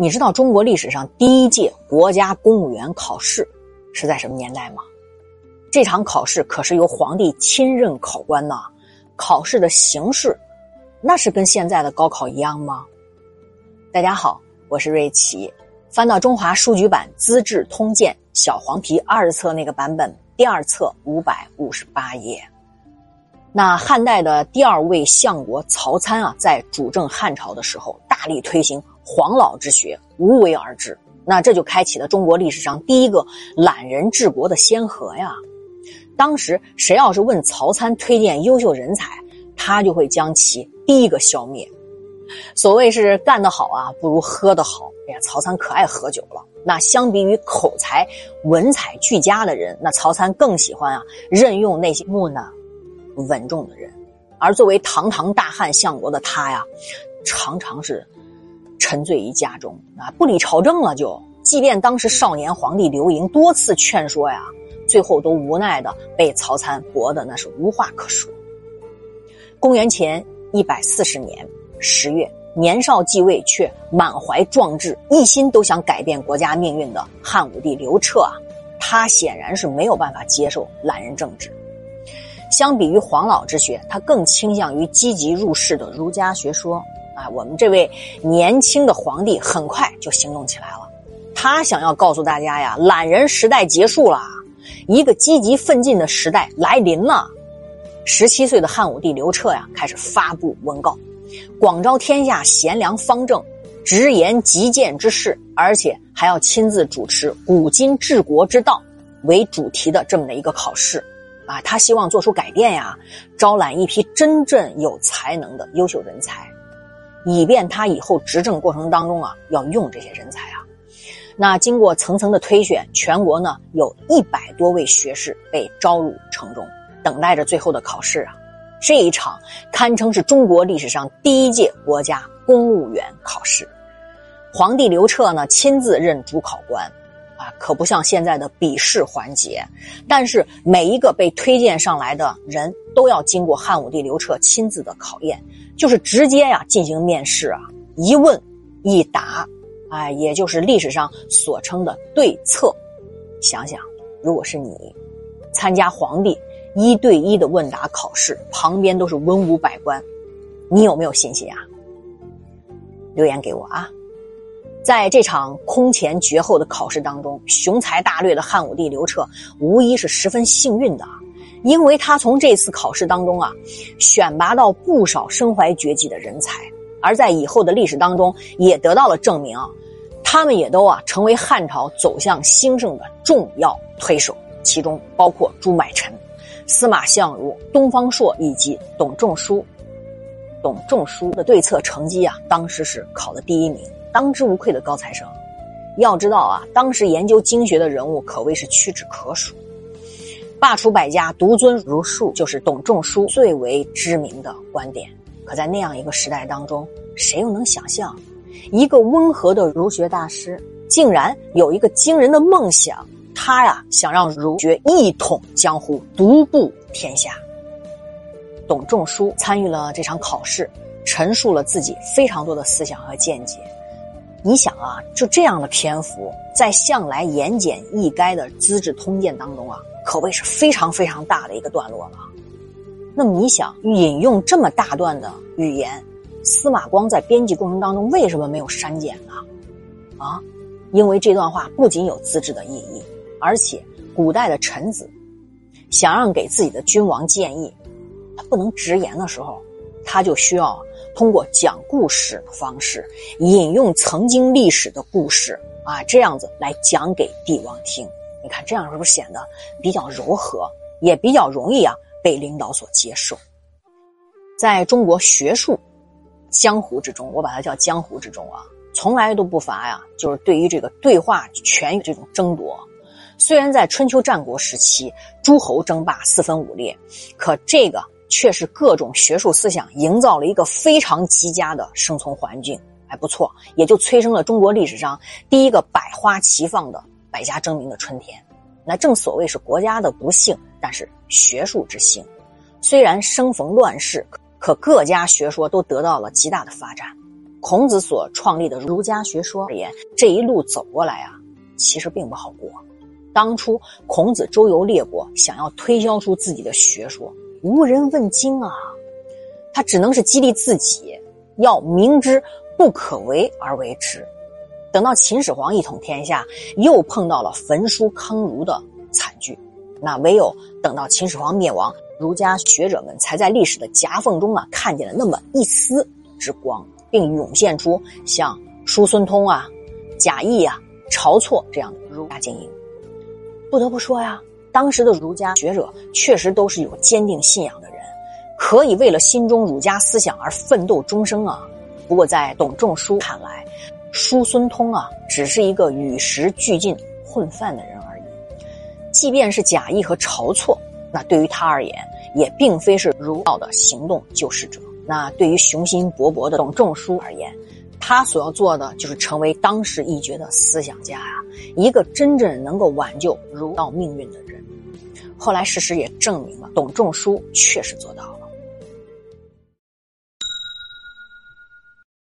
你知道中国历史上第一届国家公务员考试是在什么年代吗？这场考试可是由皇帝亲任考官呢。考试的形式，那是跟现在的高考一样吗？大家好，我是瑞奇。翻到中华书局版《资治通鉴》小黄皮二册那个版本，第二册五百五十八页。那汉代的第二位相国曹参啊，在主政汉朝的时候，大力推行黄老之学，无为而治。那这就开启了中国历史上第一个懒人治国的先河呀。当时谁要是问曹参推荐优秀人才，他就会将其第一个消灭。所谓是干得好啊，不如喝得好。哎呀，曹参可爱喝酒了。那相比于口才、文采俱佳的人，那曹参更喜欢啊任用那些木讷、稳重的人。而作为堂堂大汉相国的他呀，常常是沉醉于家中啊，不理朝政了。就即便当时少年皇帝刘盈多次劝说呀。最后都无奈的被曹参驳的那是无话可说。公元前一百四十年十月，年少继位却满怀壮志，一心都想改变国家命运的汉武帝刘彻啊，他显然是没有办法接受懒人政治。相比于黄老之学，他更倾向于积极入世的儒家学说啊。我们这位年轻的皇帝很快就行动起来了，他想要告诉大家呀，懒人时代结束了。一个积极奋进的时代来临了。十七岁的汉武帝刘彻呀，开始发布文告，广招天下贤良方正、直言极谏之士，而且还要亲自主持“古今治国之道”为主题的这么的一个考试。啊，他希望做出改变呀，招揽一批真正有才能的优秀人才，以便他以后执政过程当中啊，要用这些人才啊。那经过层层的推选，全国呢有一百多位学士被招入城中，等待着最后的考试啊。这一场堪称是中国历史上第一届国家公务员考试。皇帝刘彻呢亲自任主考官，啊，可不像现在的笔试环节。但是每一个被推荐上来的人都要经过汉武帝刘彻亲自的考验，就是直接呀进行面试啊，一问一答。哎，也就是历史上所称的对策。想想，如果是你参加皇帝一对一的问答考试，旁边都是文武百官，你有没有信心啊？留言给我啊！在这场空前绝后的考试当中，雄才大略的汉武帝刘彻无疑是十分幸运的，因为他从这次考试当中啊，选拔到不少身怀绝技的人才。而在以后的历史当中，也得到了证明，他们也都啊成为汉朝走向兴盛的重要推手，其中包括朱买臣、司马相如、东方朔以及董仲舒。董仲舒的对策成绩啊，当时是考的第一名，当之无愧的高材生。要知道啊，当时研究经学的人物可谓是屈指可数，罢黜百家，独尊儒术，就是董仲舒最为知名的观点。可在那样一个时代当中，谁又能想象，一个温和的儒学大师，竟然有一个惊人的梦想？他呀，想让儒学一统江湖，独步天下。董仲舒参与了这场考试，陈述了自己非常多的思想和见解。你想啊，就这样的篇幅，在向来言简意赅的《资治通鉴》当中啊，可谓是非常非常大的一个段落了。那么你想引用这么大段的语言，司马光在编辑过程当中为什么没有删减呢？啊，因为这段话不仅有资治的意义，而且古代的臣子想让给自己的君王建议，他不能直言的时候，他就需要通过讲故事的方式，引用曾经历史的故事啊，这样子来讲给帝王听。你看这样是不是显得比较柔和，也比较容易啊？被领导所接受，在中国学术江湖之中，我把它叫江湖之中啊，从来都不乏呀，就是对于这个对话权这种争夺。虽然在春秋战国时期，诸侯争霸四分五裂，可这个却是各种学术思想营造了一个非常极佳的生存环境，还不错，也就催生了中国历史上第一个百花齐放的百家争鸣的春天。那正所谓是国家的不幸，但是学术之幸。虽然生逢乱世，可各家学说都得到了极大的发展。孔子所创立的儒家学说而言，这一路走过来啊，其实并不好过。当初孔子周游列国，想要推销出自己的学说，无人问津啊，他只能是激励自己，要明知不可为而为之。等到秦始皇一统天下，又碰到了焚书坑儒的惨剧，那唯有等到秦始皇灭亡，儒家学者们才在历史的夹缝中啊，看见了那么一丝之光。并涌现出像叔孙通啊、贾谊啊、晁错这样的儒家精英。不得不说呀，当时的儒家学者确实都是有坚定信仰的人，可以为了心中儒家思想而奋斗终生啊。不过在董仲舒看来，叔孙通啊只是一个与时俱进、混饭的人而已。即便是贾谊和晁错，那对于他而言，也并非是儒道的行动救世者。那对于雄心勃勃的董仲舒而言，他所要做的就是成为当时一绝的思想家啊，一个真正能够挽救儒道命运的人。后来事实也证明了，董仲舒确实做到了。